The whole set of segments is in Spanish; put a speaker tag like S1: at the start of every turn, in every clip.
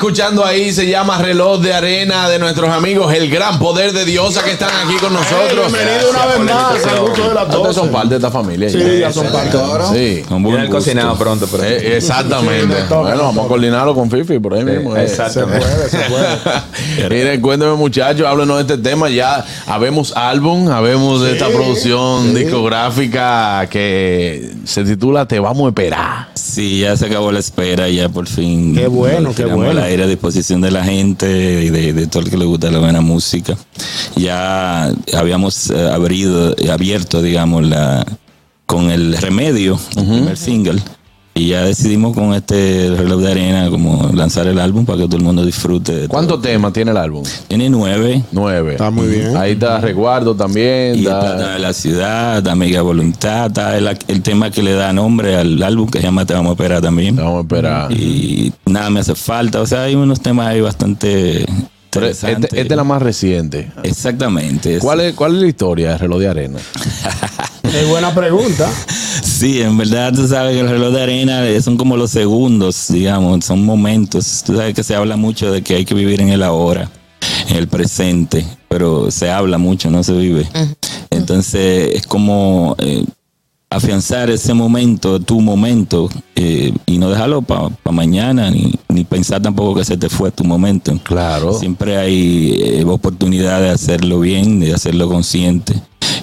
S1: Escuchando ahí se llama Reloj de Arena de nuestros amigos El Gran Poder de Diosa que están aquí con nosotros.
S2: bienvenido una vez más al gusto de las
S1: Ustedes
S2: 12.
S1: son parte de esta familia.
S2: Sí, ya son parte.
S1: Sí.
S3: Con buen gusto.
S4: cocinado pronto, pero.
S1: Eh, exactamente.
S2: Sí, toca,
S1: bueno, vamos a coordinarlo con Fifi por ahí mismo. eh.
S2: Se
S4: Exactamente.
S2: puede, se puede.
S1: Miren, cuénteme muchachos, háblenos de este tema. Ya habemos álbum, habemos de esta producción discográfica que se titula Te vamos a esperar.
S3: Sí, ya se acabó la espera, ya por fin.
S2: Qué bueno, qué bueno.
S3: al aire a disposición de la gente y de, de todo el que le gusta la buena música. Ya habíamos eh, abrido, abierto, digamos, la con el remedio, el primer single. Y ya decidimos con este reloj de arena como lanzar el álbum para que todo el mundo disfrute.
S1: ¿Cuántos temas tiene el álbum?
S3: Tiene nueve.
S1: Nueve.
S2: Está muy bien.
S1: Ahí está Resguardo también.
S3: Y
S1: está-
S3: está la ciudad, está Mega Voluntad, está el, el tema que le da nombre al álbum que se llama Te vamos a esperar también.
S1: Te vamos a esperar.
S3: Y nada me hace falta. O sea, hay unos temas ahí bastante.
S1: Este, esta es la más reciente.
S3: Exactamente.
S1: ¿Cuál es, ¿Cuál es la historia de Reloj de Arena?
S2: Es buena pregunta.
S3: Sí, en verdad tú sabes que el reloj de arena son como los segundos, digamos, son momentos. Tú sabes que se habla mucho de que hay que vivir en el ahora, en el presente, pero se habla mucho, no se vive. Entonces es como eh, afianzar ese momento, tu momento, eh, y no dejarlo para mañana, ni, ni pensar tampoco que se te fue tu momento.
S1: Claro.
S3: Siempre hay eh, oportunidad de hacerlo bien, de hacerlo consciente.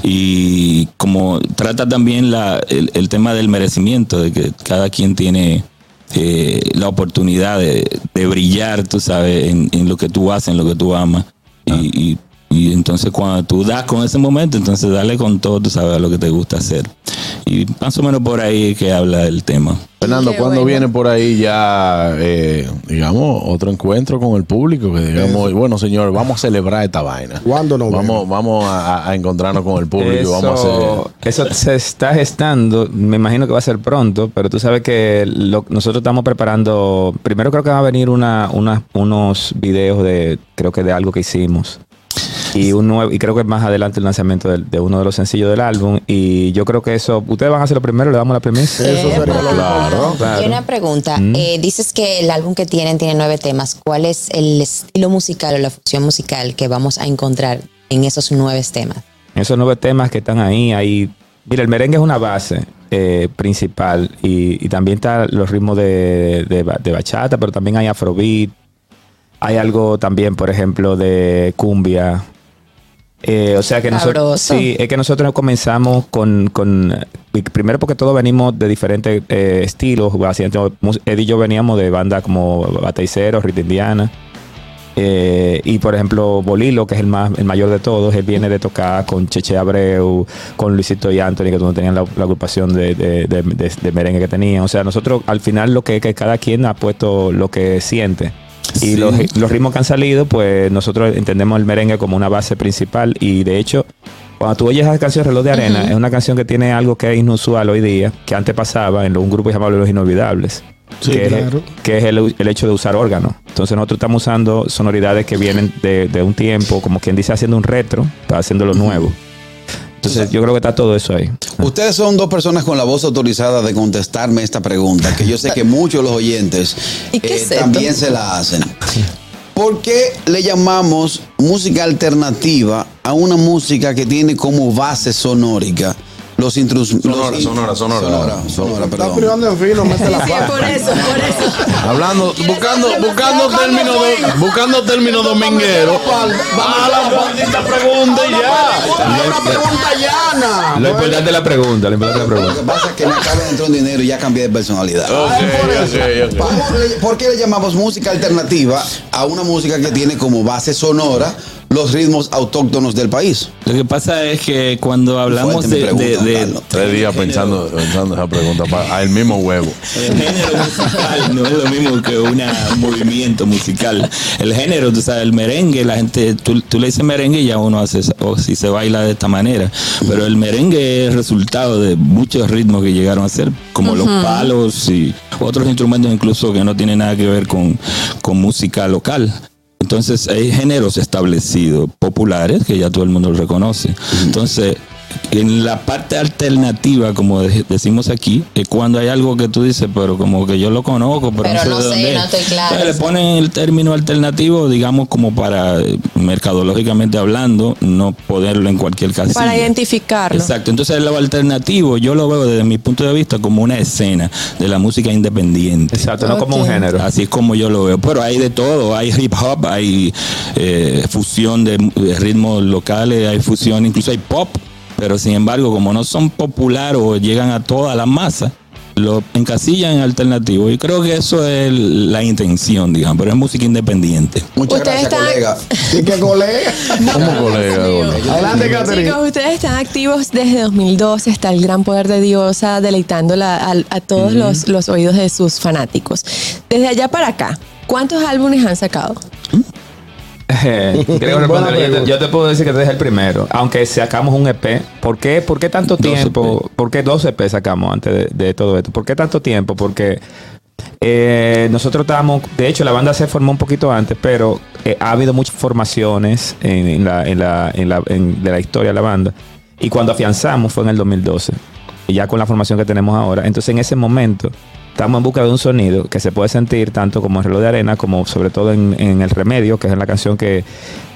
S3: Y como trata también la, el, el tema del merecimiento, de que cada quien tiene eh, la oportunidad de, de brillar, tú sabes, en, en lo que tú haces, en lo que tú amas. Y, y- y entonces cuando tú das con ese momento, entonces dale con todo, tú sabes, a lo que te gusta hacer. Y más o menos por ahí es que habla el tema.
S1: Fernando,
S5: Qué
S1: ¿cuándo
S5: bueno.
S1: viene por ahí ya, eh, digamos, otro encuentro con el público? Que digamos, bueno, señor, vamos a celebrar esta vaina.
S2: ¿Cuándo nos
S1: Vamos, vamos a, a encontrarnos con el público. y Vamos a hacer.
S4: Eso, eso se está gestando, me imagino que va a ser pronto, pero tú sabes que lo- nosotros estamos preparando, primero creo que va a venir una, una- unos videos de, creo que de algo que hicimos. Y un nuevo, y creo que más adelante el lanzamiento de, uno de los sencillos del álbum. Y yo creo que eso, ustedes van a hacerlo primero, le damos la primicia.
S2: Eso sería lo
S1: Claro.
S4: Claro.
S5: Y una pregunta. Eh, dices que el álbum que tienen tiene nueve temas. ¿Cuál es el estilo musical o la función musical que vamos a encontrar en esos nueve temas?
S4: Esos nueve temas que están ahí, ahí. Mira, el merengue es una base eh, principal y, y también están los ritmos de, de ba- de bachata, pero también hay afrobeat. Hay algo también, por ejemplo, de cumbia. Eh, o sea que nosotros, sí, es que nosotros comenzamos con, con primero porque todos venimos de diferentes eh, estilos. Eddie y yo veníamos de bandas como Bataiceros, Rita Indiana. Eh, y por ejemplo, Bolilo, que es el más el mayor de todos, él viene de tocar con Cheche Abreu, con Luisito y Anthony, que no tenían la, la agrupación de, de- de- de- de merengue que tenían. O sea, nosotros al final lo que, que cada quien ha puesto lo que siente. Y
S3: Sí.
S4: los, los ritmos que han salido, pues nosotros entendemos el merengue como una base principal. Y de hecho, cuando tú oyes esa canción Reloj de Arena, es una canción que tiene algo que es inusual hoy día, que antes pasaba en un grupo llamado Los Inolvidables.
S2: Sí,
S4: que,
S2: claro.
S4: es, que es el, el hecho de usar órganos. Entonces nosotros estamos usando sonoridades que vienen de, de un tiempo, como quien dice, haciendo un retro, para haciendo lo nuevo. Entonces yo creo que está todo eso ahí.
S6: Ustedes son dos personas con la voz autorizada de contestarme esta pregunta, que yo sé que muchos de los oyentes
S5: ¿Y qué
S6: eh, también se la hacen. ¿Por qué le llamamos música alternativa a una música que tiene como base sonórica los intrus...
S1: Sonora, sonora, sonora.
S6: Sonora, sonora,
S2: Está
S6: perdón.
S2: privando en fino, mete la
S5: Sí,
S2: pata.
S5: por eso, por eso.
S1: Hablando, buscando, buscando términos do- buscando términos domingueros. Ah, la maldita pregunta y ya.
S2: Es una pregunta llana.
S4: Lo importante es la pregunta, lo importante es la
S6: Lo
S4: pregunta.
S6: que pasa es que me acaba de entrar un dinero y ya cambié de personalidad. Vamos, ¿Por qué le llamamos música alternativa a una música que tiene como base sonora los ritmos autóctonos del país?
S3: Lo que pasa es que cuando hablamos de,
S6: pregunta,
S3: de- de-
S6: Carlos.
S1: Tres días pensando, pensando esa pregunta para a el mismo huevo.
S3: El género musical no es lo mismo que una- un movimiento musical. El género, tú sabes, el merengue, la gente, tú, tú le dices merengue y ya uno hace, o si se baila de esta manera. Pero el merengue es resultado de muchos ritmos que llegaron a ser, como los palos y otros instrumentos incluso que no tienen nada que ver con, con música local. Entonces hay géneros establecidos, populares, que ya todo el mundo reconoce. Entonces, en la parte alternativa, como de- decimos aquí, es cuando hay algo que tú dices, pero como que yo lo conozco, pero,
S5: Pero
S3: no sé
S5: no
S3: de
S5: sé,
S3: dónde
S5: no estoy claro,
S3: Entonces,
S5: sí.
S3: le ponen el término alternativo, digamos, como para, eh, mercadológicamente hablando, no ponerlo en cualquier casilla.
S7: Para identificarlo.
S3: Exacto. Entonces, lo alternativo, yo lo veo desde mi punto de vista como una escena de la música independiente.
S4: Exacto, no como un género.
S3: Así es como yo lo veo. Pero hay de todo. Hay hip hop, hay eh, fusión de, de ritmos locales, hay fusión, incluso hay pop. Pero sin embargo, como no son populares o llegan a toda la masa, lo encasillan en alternativo. Y creo que eso es la intención, digamos. Pero es música independiente.
S6: Muchas
S7: Ustedes
S6: gracias,
S7: están-
S6: colega.
S2: Sí que colega.
S1: ¿Cómo colega?
S2: Adelante, Catherine.
S7: Chicos, ustedes están activos desde 2012, está el gran poder de Diosa deleitando la- a, a todos los, los oídos de sus fanáticos. Desde allá para acá, ¿cuántos álbumes han sacado?
S4: Yo te, yo te puedo decir que desde el primero, aunque sacamos un EP. ¿Por qué, por qué tanto
S3: Dos
S4: tiempo? ¿Por qué dos EP sacamos antes de, de todo esto? ¿Por qué tanto tiempo? Porque eh, nosotros estábamos, de hecho, la banda se formó un poquito antes, pero eh, ha habido muchas formaciones en, en la, en la, en la, de la historia de la banda. Y cuando afianzamos fue en el 2012. Y ya con la formación que tenemos ahora. Entonces, en ese momento, estamos en busca de un sonido que se puede sentir tanto como en Reloj de Arena, como sobre todo en, en El Remedio, que es la canción que,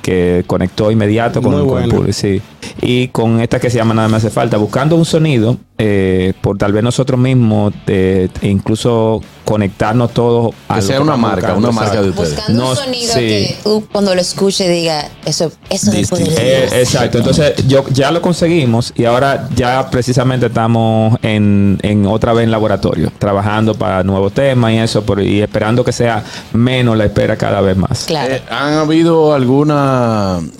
S4: que conectó inmediato con, el público, sí. Y con esta que se llama Nada me hace falta, buscando un sonido, eh, por tal vez nosotros mismos, eh, incluso conectarnos todos a
S1: Que una marca,
S4: buscando,
S1: una marca de
S4: exacto.
S1: ustedes.
S5: Buscando
S4: No,
S5: un sonido
S4: sí.
S5: que tú cuando lo escuches diga, eso, eso
S4: Eh, exacto, entonces yo ya lo conseguimos y ahora ya precisamente estamos en, en otra vez en laboratorio, trabajando para nuevos temas y eso, por- y esperando que sea menos la espera cada vez más.
S5: Claro.
S1: Eh, ¿Han habido alguna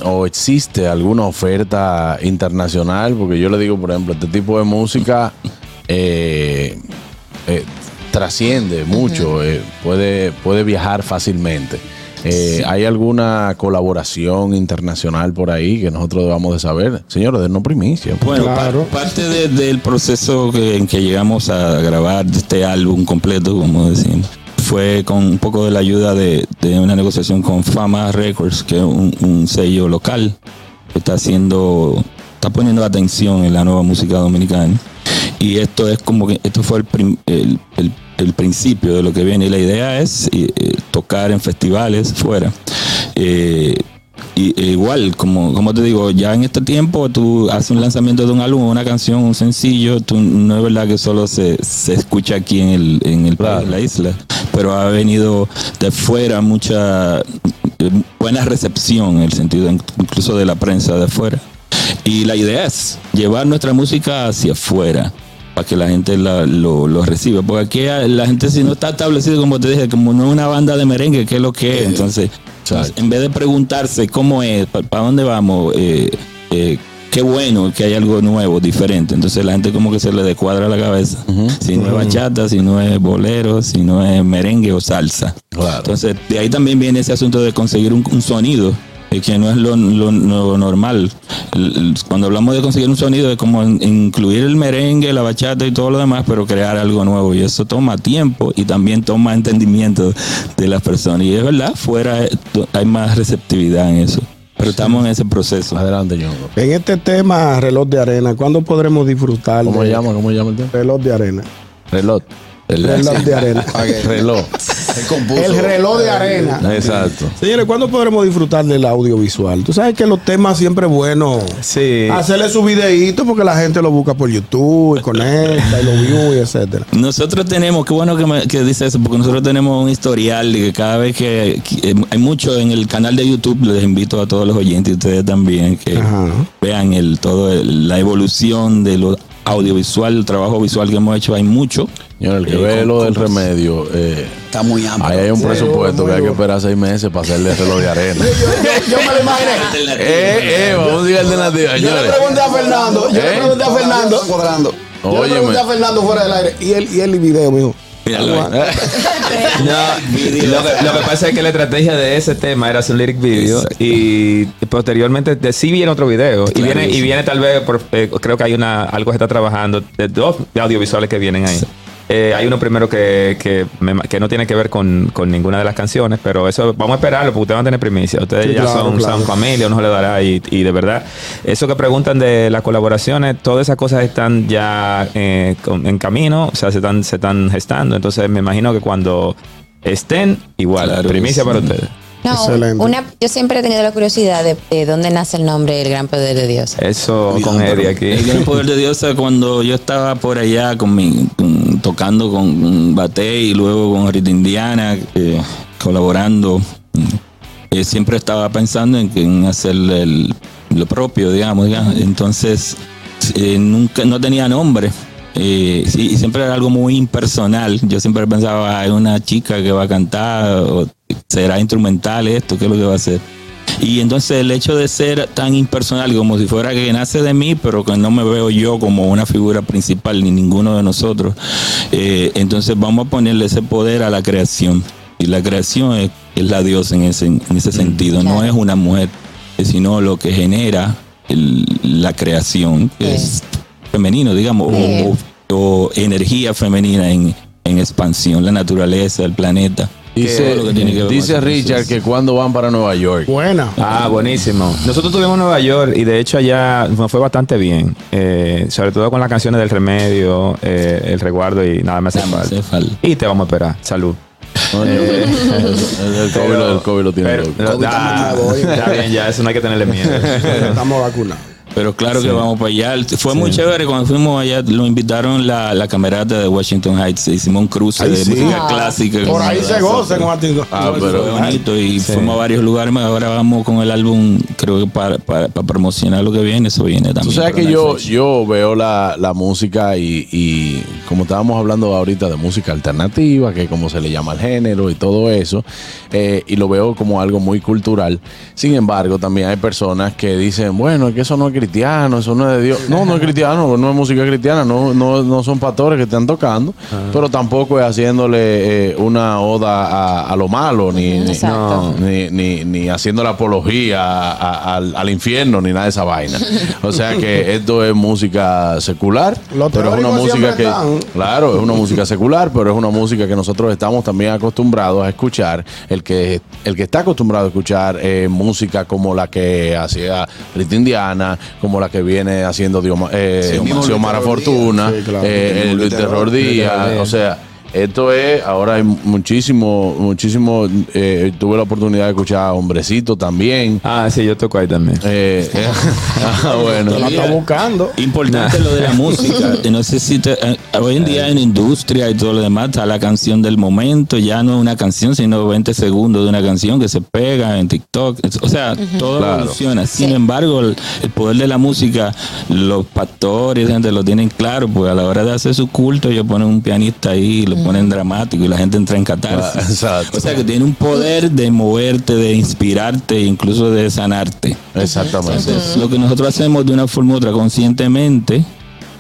S1: o existe alguna oferta internacional? Porque yo le digo, por ejemplo, este tipo de música eh, eh, trasciende mucho, eh, puede, puede viajar fácilmente. Eh, ¿Hay alguna colaboración internacional por ahí que nosotros debamos de saber? Señores, denos primicia.
S3: Bueno, pa- parte de- del proceso que- en que llegamos a grabar este álbum completo, como decimos, fue con un poco de la ayuda de, una negociación con Fama Records, que es un, sello local que está haciendo, está poniendo atención en la nueva música dominicana. Y esto es como que, esto fue el principio de lo que viene. Y la idea es eh, eh, tocar en festivales fuera. Eh, y, e igual, como, como te digo, ya en este tiempo tú haces un lanzamiento de un álbum, una canción, un sencillo, tú, no es verdad que solo se, se escucha aquí en el, en el país, la isla, pero ha venido de fuera mucha eh, buena recepción en el sentido in- incluso de la prensa de fuera. Y la idea es llevar nuestra música hacia afuera que la gente la- lo, lo reciba. Porque aquí eh, la gente si no está establecido, como te dije, como no es una banda de merengue, ¿qué es lo que es? Entonces,
S1: Exacto.
S3: en vez de preguntarse cómo es, para dónde vamos, eh, eh, qué bueno que hay algo nuevo, diferente. Entonces la gente como que se le descuadra la cabeza. Si no es bachata, si no es bolero, si no es merengue o salsa.
S1: Claro.
S3: Entonces de ahí también viene ese asunto de conseguir un, un sonido. Que no es lo, lo- lo normal. Cuando hablamos de conseguir un sonido, es como in- incluir el merengue, la bachata y todo lo demás, pero crear algo nuevo. Y eso toma tiempo y también toma entendimiento de las personas. Y es verdad, fuera hay más receptividad en eso. Pero estamos en ese proceso.
S1: Adelante, Ñongo.
S2: En este tema, reloj de arena, ¿cuándo podremos disfrutar
S1: ¿Cómo
S2: de
S1: se llama? ¿Cómo se llama el tema?
S2: reloj de arena?
S1: Reloj.
S2: Reloj de arena.
S6: Que-
S1: Reloj.
S2: El reloj de arena.
S1: Exacto.
S2: Señores, ¿cuándo podremos disfrutar del audiovisual? Tú sabes que los temas siempre es bueno
S4: Sí.
S2: hacerle su videíto porque la gente lo busca por YouTube y conecta y lo view y etcétera.
S3: Nosotros tenemos, qué bueno que, me, que dice eso, porque nosotros tenemos un historial de que cada vez que, que, eh, hay mucho en el canal de YouTube, les invito a todos los oyentes y ustedes también que
S2: Ajá.
S3: vean el todo el- la evolución de lo audiovisual, el trabajo visual que hemos hecho, hay mucho.
S1: Señor, el que
S3: Eh,
S1: ve
S3: con-
S1: lo
S3: con-
S1: del remedio, eh,
S6: Está muy amplio.
S1: ahí hay un
S2: Sí,
S1: presupuesto que hay que esperar seis meses para hacerle reloj de arena.
S2: Yo me lo imaginé.
S1: eh, eh, vamos a decir alternativa,
S2: Yo le pregunté a Fernando, yo
S1: ¿Eh?
S2: le pregunté a Fernando,
S6: cuadrando.
S2: yo le pregunté a Fernando fuera del aire y él y él y video, mijo.
S3: Míralo ahí.
S4: No, lo, que, lo que pasa es que la estrategia de ese tema era hacer un lyric video
S3: Exacto.
S4: y posteriormente de, sí viene otro video y viene y viene tal vez por- eh, creo que hay una algo que se está trabajando de dos audiovisuales que vienen ahí. Eh, hay uno primero que, que, me- que no tiene que ver con, con ninguna de las canciones, pero eso vamos a esperarlo porque ustedes van a tener primicia. Ustedes
S2: Sí,
S4: ya
S2: claro,
S4: son,
S2: claro.
S4: son familia, uno se le dará y, y de verdad, eso que preguntan de las colaboraciones, todas esas cosas están ya eh, con- en camino, o sea, se están, se están gestando. Entonces me imagino que cuando estén, igual,
S3: Claro,
S4: primicia
S3: sí.
S4: para ustedes.
S5: No,
S2: Excelente.
S5: una, yo siempre he tenido la curiosidad de, de dónde nace el nombre El Gran Poder de Dios.
S4: Eso con Eddie aquí.
S3: El gran poder de Dios es cuando yo estaba por allá con mi, tocando con Bate y luego con Rita Indiana, colaborando. eh, siempre estaba pensando en, hacer lo propio, digamos. ya. Entonces, eh, nunca, no tenía nombre. Eh, sí, siempre era algo muy impersonal. Yo siempre pensaba, hay una chica que va a cantar, será instrumental esto, ¿qué es lo que va a hacer? Y entonces el hecho de ser tan impersonal, como si fuera que nace de mí, pero que no me veo yo como una figura principal, ni ninguno de nosotros, eh, entonces vamos a ponerle ese poder a la creación. Y la creación es, es la diosa en ese, en ese sentido, no es una mujer, eh, sino lo que genera el- la creación, que es femenino, digamos, o-
S5: Sí.
S3: o, o energía femenina en, en expansión, la naturaleza, el planeta.
S1: Dice,
S3: Todo lo que tiene que ver con
S1: dice. Richard que cuando van para Nueva York.
S2: Buena.
S4: Ah, buenísimo. Nosotros estuvimos en Nueva York y de hecho allá nos fue bastante bien. Eh, sobre todo con las canciones del remedio, eh, el resguardo y nada más hace falta. Y te vamos a esperar. Salud.
S1: Yo-
S4: Eh,
S1: el, el COVID, lo- el COVID lo tiene
S4: Pero, pero-
S2: COVID
S4: ah,
S2: está
S4: bien, ya eso no hay que tenerle miedo.
S2: Estamos vacunados.
S3: Pero claro que vamos para allá. Fue muy chévere cuando fuimos allá. Lo invitaron la, la camerata de Washington Heights. Hicimos un cruce
S2: Ay,
S3: de
S2: sí.
S3: música
S5: Ah.
S3: clásica.
S2: Por ahí se goza en Martín.
S1: Ah, pero-
S3: Fue bonito y fuimos a varios lugares. Ahora vamos con el álbum, creo que para, para, para promocionar lo que viene. Eso viene también.
S1: Tú sabes que yo, yo veo la, la música y, y como estábamos hablando ahorita de música alternativa, que como se le llama al género y todo eso, eh, y lo veo como algo muy cultural. Sin embargo, también hay personas que dicen, bueno, es que eso no es cristiano, eso no es de Dios. No, no es cristiano, no es música cristiana, no, no, no son pastores que están tocando, pero tampoco es haciéndole eh, una oda a, a lo malo, ni, ni- ni, ni, ni haciendo la apología a- a- al, al infierno, ni nada de esa vaina. O sea que esto es música secular, pero es una música que,
S2: están.
S1: claro, es una música secular, pero es una música que nosotros estamos también acostumbrados a escuchar. El que, el que está acostumbrado a escuchar eh, música como la que hacía Rita Indiana, como la que viene haciendo Dioma- eh,
S6: Sí,
S1: Fortuna.
S2: Sí, claro.
S1: eh, el Terror Díaz, o sea. Esto es, ahora hay muchísimo, muchísimo, eh, tuve la oportunidad de escuchar a Hombrecito también.
S4: Ah, sí, yo toco ahí también.
S1: Eh, eh, ah, bueno.
S2: La está buscando.
S3: Importante lo de la música. No sé si te- eh, hoy en día en industria y todo lo demás está la canción del momento. Ya no es una canción, sino 20 segundos de una canción que se pega en TikTok. O sea, todo
S1: Claro.
S3: evoluciona. Sin
S5: Sí.
S3: embargo, el, el poder de la música, los pastores, gente lo tienen claro, pues a la hora de hacer su culto, ellos ponen un pianista ahí, lo ponen dramático y la gente entra en
S1: Ah,
S3: catarsis.
S1: exacto.
S3: O sea, que tiene un poder de moverte, de inspirarte, incluso de sanarte.
S1: Exactamente.
S3: Entonces, lo que nosotros hacemos de una forma u otra conscientemente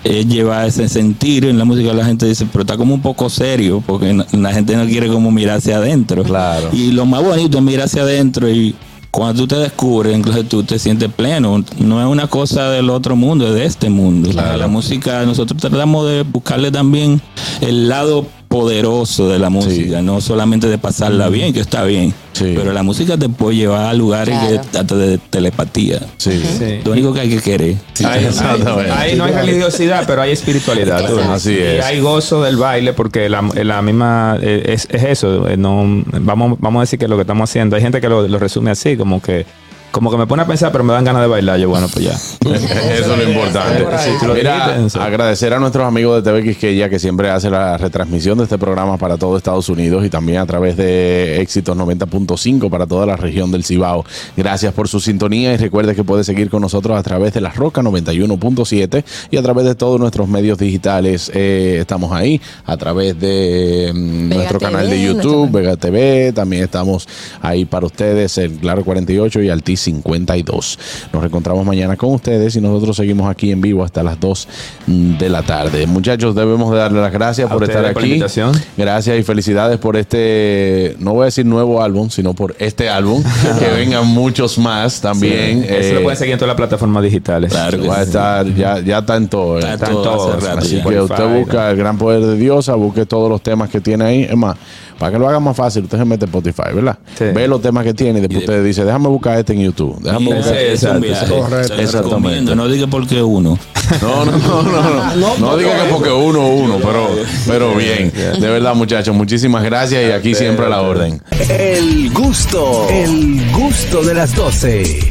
S3: es llevar ese sentir en la música. La gente dice, pero está como un poco serio, porque no- la gente no quiere como mirar hacia adentro.
S1: Claro.
S3: Y lo más bonito es mirar hacia adentro y cuando tú te descubres, entonces tú te sientes pleno. No es una cosa del otro mundo, es de este mundo. La música, nosotros tratamos de buscarle también el lado poderoso de la música, no solamente de pasarla bien, que está bien,
S1: Sí.
S3: pero la música te puede llevar a lugares
S5: Claro.
S3: que hasta de telepatía.
S1: Sí.
S4: Sí.
S3: Lo único que hay que querer.
S4: Ahí, no hay religiosidad, pero hay espiritualidad.
S1: Así
S4: Y
S1: es.
S4: hay gozo del baile porque la, la misma eh, es, es eso. eh, No, vamos, vamos a decir que lo que estamos haciendo. Hay gente que lo, lo resume así, como que como que me pone a pensar, pero me dan ganas de bailar. Yo, bueno, pues ya.
S1: Eso es lo importante. Mira, agradecer a nuestros amigos de TV Quisqueya que siempre hace la retransmisión de este programa para todo Estados Unidos y también a través de Éxitos 90.5 para toda la región del Cibao. Gracias por su sintonía y recuerde que puede seguir con nosotros a través de La Roca 91.7 y a través de todos nuestros medios digitales. Eh, estamos ahí a través de mm,
S7: Vega
S1: nuestro
S7: TV,
S1: canal de YouTube. Vega TV. También estamos ahí para ustedes, el Claro 48 y Alti 52. Nos reencontramos mañana con ustedes y nosotros seguimos aquí en vivo hasta las 2 de la tarde. Muchachos, debemos de darle las gracias
S4: A
S1: por estar
S4: por
S1: aquí.
S4: invitación.
S1: Gracias y felicidades por este, no voy a decir nuevo álbum, sino por este álbum. que vengan muchos más también.
S4: Eso
S1: Eh,
S4: lo pueden seguir en todas las plataformas digitales.
S3: Claro
S1: va a
S3: sí.
S1: estar, ya, ya está en todo. eh.
S3: Está
S4: Están
S3: todo rato
S1: Así
S3: ya.
S1: que
S4: Spotify,
S1: usted busca el gran poder de Diosa, busque todos los temas que tiene ahí. Es más, para que lo haga más fácil, usted se mete a Spotify, ¿verdad?
S4: Sí.
S1: Ve los temas que tiene y después usted dice, déjame buscar este en YouTube. Déjame
S3: Sí,
S1: buscar.
S3: es un
S4: exacto,
S3: viaje.
S2: correcto.
S3: Se lo
S1: Exactamente.
S3: No diga por qué uno.
S1: No, no, no, no. No, no digo que porque uno, uno, pero, pero bien. De verdad, muchachos, muchísimas gracias y aquí siempre a la orden.
S8: El gusto, el gusto de las 12.